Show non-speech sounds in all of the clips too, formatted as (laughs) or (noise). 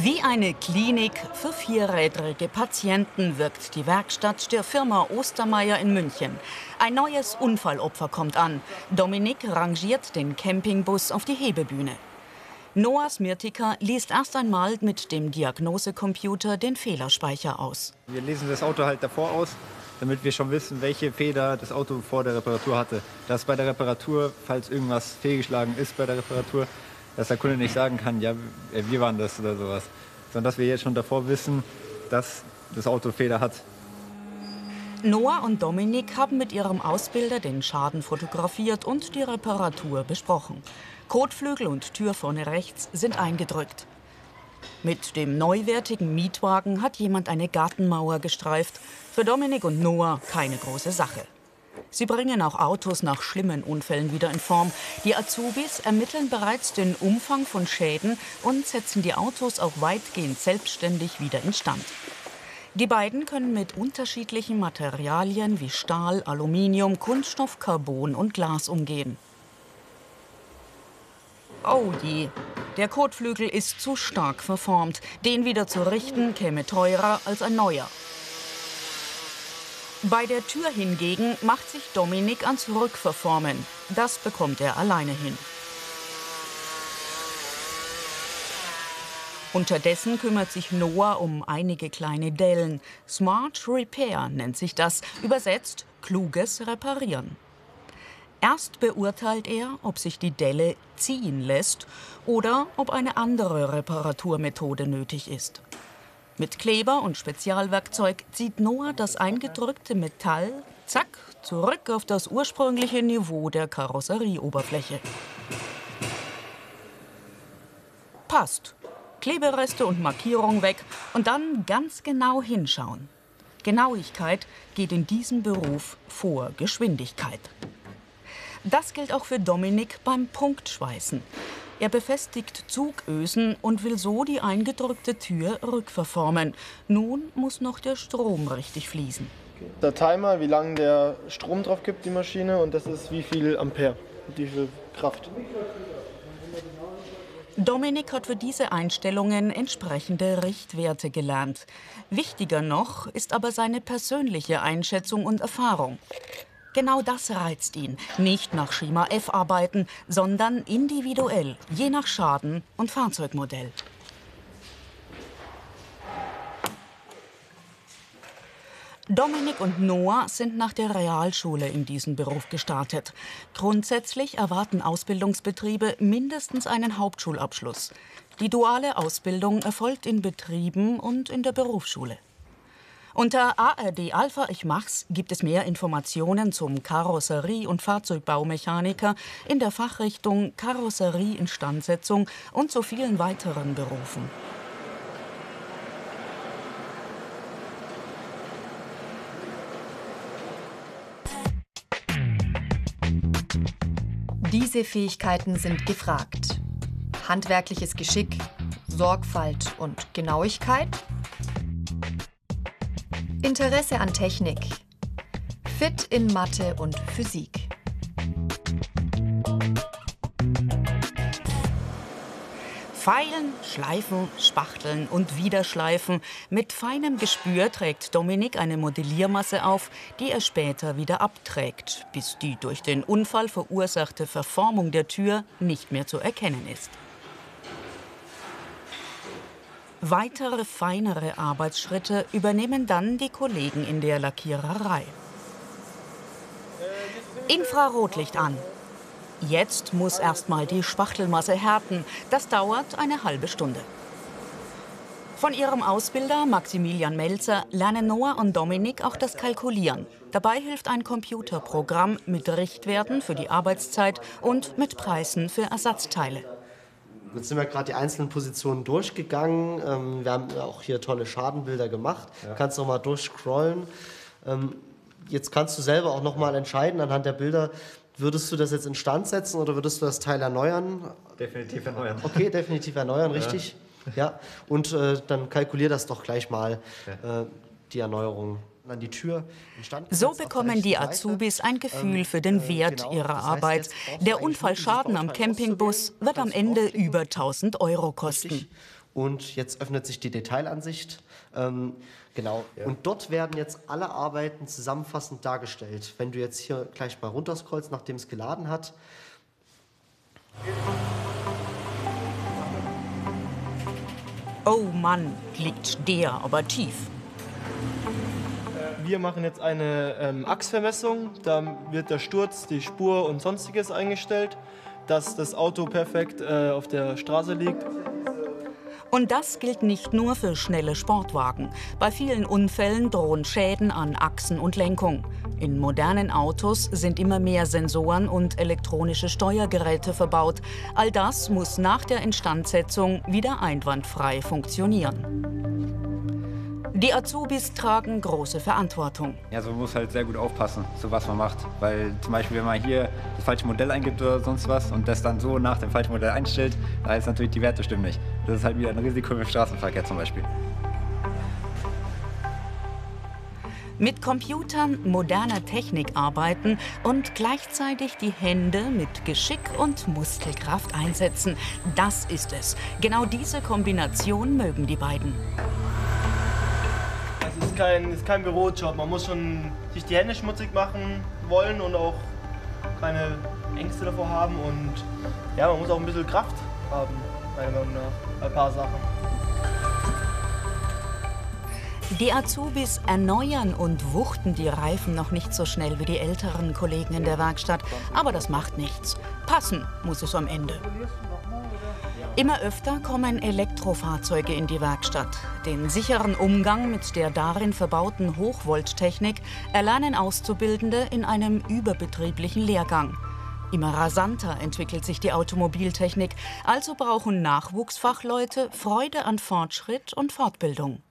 Wie eine Klinik für vierrädrige Patienten wirkt die Werkstatt der Firma Ostermeier in München. Ein neues Unfallopfer kommt an. Dominik rangiert den Campingbus auf die Hebebühne. Noah Smirtika liest erst einmal mit dem Diagnosecomputer den Fehlerspeicher aus. Wir lesen das Auto halt davor aus, damit wir schon wissen, welche Feder das Auto vor der Reparatur hatte. Dass bei der Reparatur, falls irgendwas fehlgeschlagen ist bei der Reparatur, dass der Kunde nicht sagen kann, ja, wir waren das oder sowas. Sondern dass wir jetzt schon davor wissen, dass das Auto Fehler hat. Noah und Dominik haben mit ihrem Ausbilder den Schaden fotografiert und die Reparatur besprochen. Kotflügel und Tür vorne rechts sind eingedrückt. Mit dem neuwertigen Mietwagen hat jemand eine Gartenmauer gestreift. Für Dominik und Noah keine große Sache. Sie bringen auch Autos nach schlimmen Unfällen wieder in Form. Die Azubis ermitteln bereits den Umfang von Schäden und setzen die Autos auch weitgehend selbstständig wieder instand. Die beiden können mit unterschiedlichen Materialien wie Stahl, Aluminium, Kunststoff, Carbon und Glas umgehen. Oh je, der Kotflügel ist zu stark verformt. Den wieder zu richten käme teurer als ein neuer. Bei der Tür hingegen macht sich Dominik ans Rückverformen. Das bekommt er alleine hin. Unterdessen kümmert sich Noah um einige kleine Dellen. Smart Repair nennt sich das, übersetzt kluges Reparieren. Erst beurteilt er, ob sich die Delle ziehen lässt oder ob eine andere Reparaturmethode nötig ist. Mit Kleber und Spezialwerkzeug zieht Noah das eingedrückte Metall, zack, zurück auf das ursprüngliche Niveau der Karosserieoberfläche. Passt. Klebereste und Markierung weg und dann ganz genau hinschauen. Genauigkeit geht in diesem Beruf vor Geschwindigkeit. Das gilt auch für Dominik beim Punktschweißen. Er befestigt Zugösen und will so die eingedrückte Tür rückverformen. Nun muss noch der Strom richtig fließen. Der Timer, wie lange der Strom drauf gibt, die Maschine, und das ist wie viel Ampere, wie viel Kraft. Dominik hat für diese Einstellungen entsprechende Richtwerte gelernt. Wichtiger noch ist aber seine persönliche Einschätzung und Erfahrung. Genau das reizt ihn. Nicht nach Schema F arbeiten, sondern individuell, je nach Schaden und Fahrzeugmodell. Dominik und Noah sind nach der Realschule in diesen Beruf gestartet. Grundsätzlich erwarten Ausbildungsbetriebe mindestens einen Hauptschulabschluss. Die duale Ausbildung erfolgt in Betrieben und in der Berufsschule. Unter ARD Alpha Ich Mach's gibt es mehr Informationen zum Karosserie- und Fahrzeugbaumechaniker in der Fachrichtung Karosserieinstandsetzung und zu vielen weiteren Berufen. Diese Fähigkeiten sind gefragt. Handwerkliches Geschick, Sorgfalt und Genauigkeit Interesse an Technik. Fit in Mathe und Physik. Feilen, Schleifen, Spachteln und Wiederschleifen. Mit feinem Gespür trägt Dominik eine Modelliermasse auf, die er später wieder abträgt, bis die durch den Unfall verursachte Verformung der Tür nicht mehr zu erkennen ist. Weitere feinere Arbeitsschritte übernehmen dann die Kollegen in der Lackiererei. Infrarotlicht an. Jetzt muss erstmal die Spachtelmasse härten. Das dauert eine halbe Stunde. Von ihrem Ausbilder Maximilian Melzer lernen Noah und Dominik auch das Kalkulieren. Dabei hilft ein Computerprogramm mit Richtwerten für die Arbeitszeit und mit Preisen für Ersatzteile. Jetzt sind wir gerade die einzelnen Positionen durchgegangen. Ähm, wir haben auch hier tolle Schadenbilder gemacht. Ja. Kannst noch mal durchscrollen. Ähm, jetzt kannst du selber auch noch mal entscheiden anhand der Bilder, würdest du das jetzt instand setzen oder würdest du das Teil erneuern? Definitiv erneuern. Okay, definitiv erneuern, (laughs) richtig. Ja. ja. Und äh, dann kalkulier das doch gleich mal, äh, die Erneuerung. So bekommen die Azubis ein Gefühl für den ähm, Wert genau, ihrer Arbeit. Der Unfallschaden am Campingbus wird am Ende über 1000 Euro kosten. Und jetzt öffnet sich die Detailansicht. Ähm, genau. Ja. Und dort werden jetzt alle Arbeiten zusammenfassend dargestellt. Wenn du jetzt hier gleich mal runterscrollst, nachdem es geladen hat. Oh Mann, liegt der aber tief. Wir machen jetzt eine ähm, Achsvermessung. Da wird der Sturz, die Spur und sonstiges eingestellt, dass das Auto perfekt äh, auf der Straße liegt. Und das gilt nicht nur für schnelle Sportwagen. Bei vielen Unfällen drohen Schäden an Achsen und Lenkung. In modernen Autos sind immer mehr Sensoren und elektronische Steuergeräte verbaut. All das muss nach der Instandsetzung wieder einwandfrei funktionieren. Die Azubis tragen große Verantwortung. Ja, also man muss halt sehr gut aufpassen, so was man macht. Weil zum Beispiel, wenn man hier das falsche Modell eingibt oder sonst was und das dann so nach dem falschen Modell einstellt, da ist natürlich die Werte stimmen nicht. Das ist halt wieder ein Risiko im Straßenverkehr zum Beispiel. Mit Computern, moderner Technik arbeiten und gleichzeitig die Hände mit Geschick und Muskelkraft einsetzen. Das ist es. Genau diese Kombination mögen die beiden kein, ist kein Bürojob. Man muss schon sich die Hände schmutzig machen wollen und auch keine Ängste davor haben. Und ja, man muss auch ein bisschen Kraft haben, meiner Meinung nach, bei ein paar Sachen. Die Azubis erneuern und wuchten die Reifen noch nicht so schnell wie die älteren Kollegen in der Werkstatt. Aber das macht nichts. Passen muss es am Ende. Immer öfter kommen Elektrofahrzeuge in die Werkstatt. Den sicheren Umgang mit der darin verbauten Hochvolttechnik erlernen Auszubildende in einem überbetrieblichen Lehrgang. Immer rasanter entwickelt sich die Automobiltechnik, also brauchen Nachwuchsfachleute Freude an Fortschritt und Fortbildung.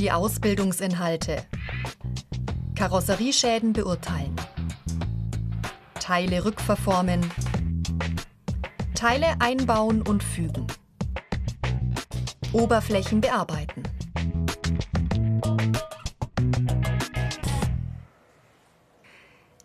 Die Ausbildungsinhalte. Karosserieschäden beurteilen. Teile rückverformen, Teile einbauen und fügen. Oberflächen bearbeiten.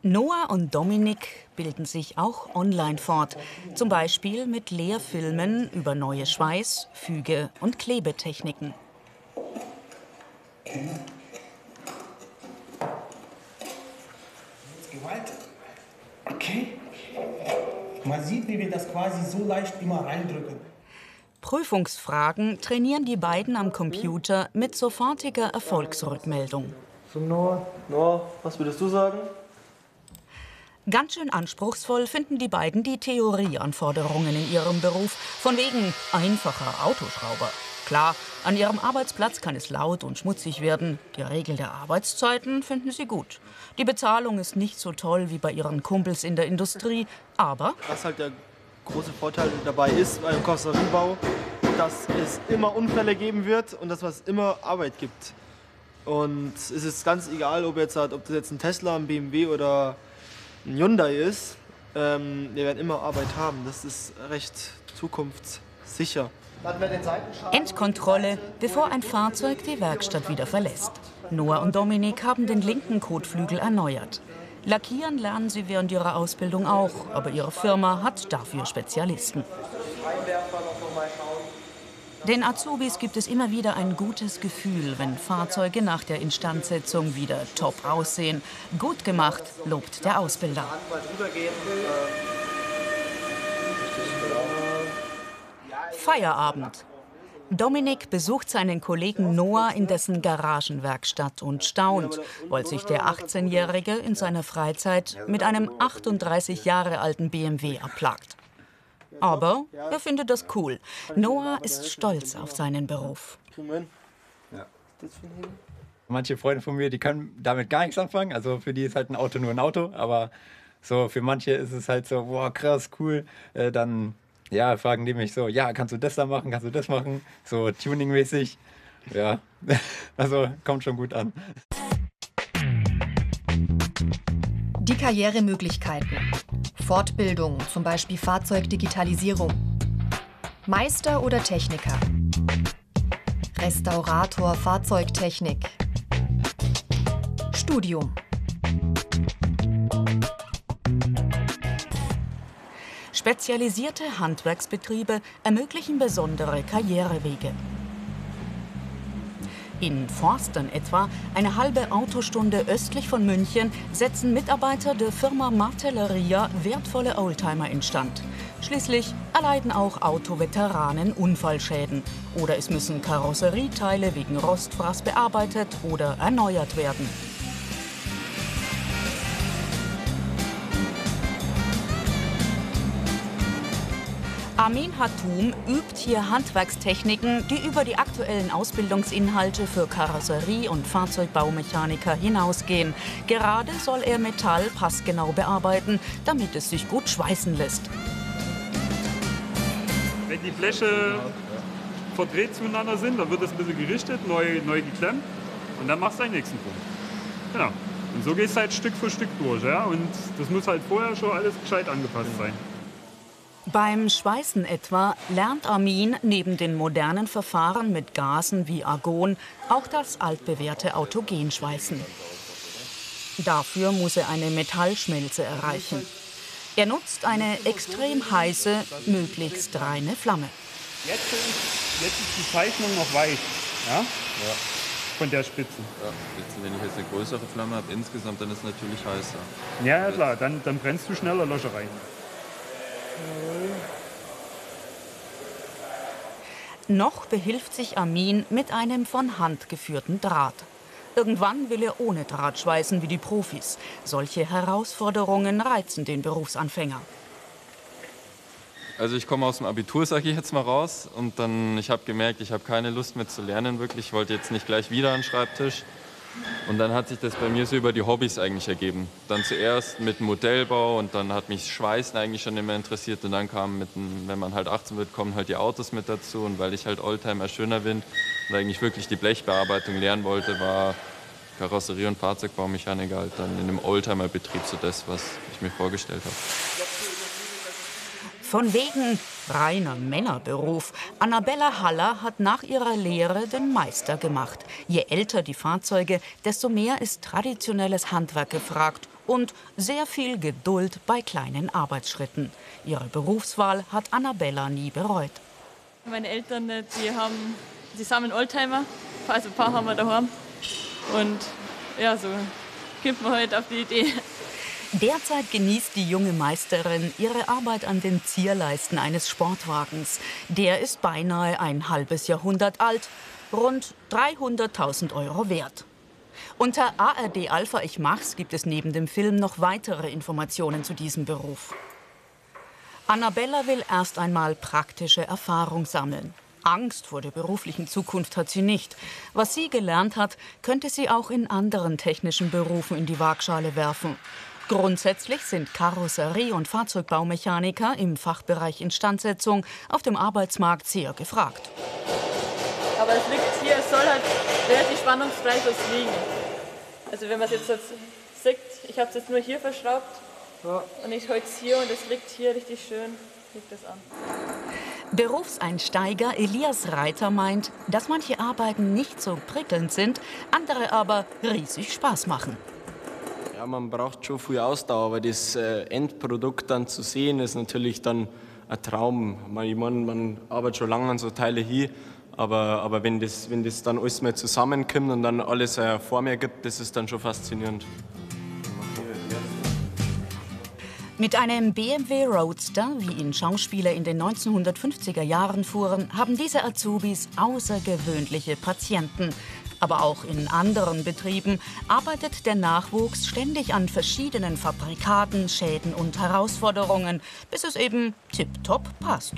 Noah und Dominik bilden sich auch online fort, zum Beispiel mit Lehrfilmen über neue Schweiß-, Füge- und Klebetechniken. Okay. Okay. Man sieht, wie wir das quasi so leicht immer reindrücken. Prüfungsfragen trainieren die beiden am Computer mit sofortiger Erfolgsrückmeldung. So, Noah, Noah, was würdest du sagen? Ganz schön anspruchsvoll finden die beiden die Theorieanforderungen in ihrem Beruf, von wegen einfacher Autoschrauber. Klar, an ihrem Arbeitsplatz kann es laut und schmutzig werden. Die Regel der Arbeitszeiten finden sie gut. Die Bezahlung ist nicht so toll wie bei ihren Kumpels in der Industrie, aber... Was halt der große Vorteil dabei ist beim Karosseriebau, dass es immer Unfälle geben wird und dass es immer Arbeit gibt. Und es ist ganz egal, ob, jetzt, ob das jetzt ein Tesla, ein BMW oder ein Hyundai ist. Ähm, wir werden immer Arbeit haben. Das ist recht zukunftssicher. Endkontrolle, bevor ein Fahrzeug die Werkstatt wieder verlässt. Noah und Dominik haben den linken Kotflügel erneuert. Lackieren lernen sie während ihrer Ausbildung auch, aber ihre Firma hat dafür Spezialisten. Den Azubis gibt es immer wieder ein gutes Gefühl, wenn Fahrzeuge nach der Instandsetzung wieder top aussehen. Gut gemacht, lobt der Ausbilder. Feierabend. Dominik besucht seinen Kollegen Noah in dessen Garagenwerkstatt und staunt, weil sich der 18-Jährige in seiner Freizeit mit einem 38 Jahre alten BMW abplagt. Aber er findet das cool. Noah ist stolz auf seinen Beruf. Manche Freunde von mir, die können damit gar nichts anfangen. Also für die ist halt ein Auto nur ein Auto. Aber so für manche ist es halt so, boah, krass, cool. Äh, dann ja, fragen die mich so, ja, kannst du das da machen, kannst du das machen? So tuningmäßig. Ja, (laughs) also kommt schon gut an. Die Karrieremöglichkeiten. Fortbildung, zum Beispiel Fahrzeugdigitalisierung. Meister oder Techniker. Restaurator Fahrzeugtechnik. Studium. Spezialisierte Handwerksbetriebe ermöglichen besondere Karrierewege. In Forstern etwa, eine halbe Autostunde östlich von München, setzen Mitarbeiter der Firma Martelleria wertvolle Oldtimer instand. Schließlich erleiden auch Autoveteranen Unfallschäden oder es müssen Karosserieteile wegen Rostfraß bearbeitet oder erneuert werden. Armin Hatum übt hier Handwerkstechniken, die über die aktuellen Ausbildungsinhalte für Karosserie- und Fahrzeugbaumechaniker hinausgehen. Gerade soll er Metall passgenau bearbeiten, damit es sich gut schweißen lässt. Wenn die Bleche verdreht zueinander sind, dann wird das ein bisschen gerichtet, neu, neu geklemmt und dann machst du deinen nächsten Punkt. Genau. Und so gehst du halt Stück für Stück durch. Ja? Und das muss halt vorher schon alles gescheit angepasst sein. Beim Schweißen etwa lernt Armin neben den modernen Verfahren mit Gasen wie Argon auch das altbewährte Autogenschweißen. Dafür muss er eine Metallschmelze erreichen. Er nutzt eine extrem heiße, möglichst reine Flamme. Jetzt ist, jetzt ist die Zeichnung noch weich. Ja? ja. Von der Spitze. Ja, jetzt, wenn ich jetzt eine größere Flamme habe, insgesamt, dann ist es natürlich heißer. Ja, ja klar, dann, dann brennst du schneller Löcher rein. Noch behilft sich Armin mit einem von Hand geführten Draht. Irgendwann will er ohne Draht schweißen wie die Profis. Solche Herausforderungen reizen den Berufsanfänger. Also ich komme aus dem Abitur, sage ich jetzt mal raus. Und dann, ich habe gemerkt, ich habe keine Lust mehr zu lernen wirklich. Ich wollte jetzt nicht gleich wieder an den Schreibtisch. Und dann hat sich das bei mir so über die Hobbys eigentlich ergeben. Dann zuerst mit Modellbau und dann hat mich Schweißen eigentlich schon immer interessiert. Und dann kam, mit, wenn man halt 18 wird, kommen halt die Autos mit dazu. Und weil ich halt Oldtimer schöner bin und eigentlich wirklich die Blechbearbeitung lernen wollte, war Karosserie- und Fahrzeugbaumechaniker halt dann in einem Oldtimer-Betrieb so das, was ich mir vorgestellt habe. Von wegen reiner Männerberuf. Annabella Haller hat nach ihrer Lehre den Meister gemacht. Je älter die Fahrzeuge, desto mehr ist traditionelles Handwerk gefragt und sehr viel Geduld bei kleinen Arbeitsschritten. Ihre Berufswahl hat Annabella nie bereut. Meine Eltern, die haben, die sammeln Oldtimer, also ein paar haben wir daheim. Und ja, so kommt man halt auf die Idee. Derzeit genießt die junge Meisterin ihre Arbeit an den Zierleisten eines Sportwagens. Der ist beinahe ein halbes Jahrhundert alt, rund 300.000 Euro wert. Unter ARD Alpha Ich Mach's gibt es neben dem Film noch weitere Informationen zu diesem Beruf. Annabella will erst einmal praktische Erfahrung sammeln. Angst vor der beruflichen Zukunft hat sie nicht. Was sie gelernt hat, könnte sie auch in anderen technischen Berufen in die Waagschale werfen. Grundsätzlich sind Karosserie- und Fahrzeugbaumechaniker im Fachbereich Instandsetzung auf dem Arbeitsmarkt sehr gefragt. Aber es liegt hier, es soll halt relativ spannungsfrei was liegen. Also wenn man es jetzt, jetzt sieht, ich habe es jetzt nur hier verschraubt ja. und ich halte es hier und es liegt hier richtig schön, liegt es an. Berufseinsteiger Elias Reiter meint, dass manche Arbeiten nicht so prickelnd sind, andere aber riesig Spaß machen. Ja, man braucht schon viel Ausdauer, aber das äh, Endprodukt dann zu sehen, ist natürlich dann ein Traum. Ich meine, man arbeitet schon lange an so Teile hier, aber, aber wenn, das, wenn das dann alles mal zusammenkommt und dann alles äh, vor mir gibt, das ist dann schon faszinierend. Mit einem BMW Roadster, wie ihn Schauspieler in den 1950er Jahren fuhren, haben diese Azubis außergewöhnliche Patienten. Aber auch in anderen Betrieben arbeitet der Nachwuchs ständig an verschiedenen Fabrikaten, Schäden und Herausforderungen, bis es eben tiptop passt.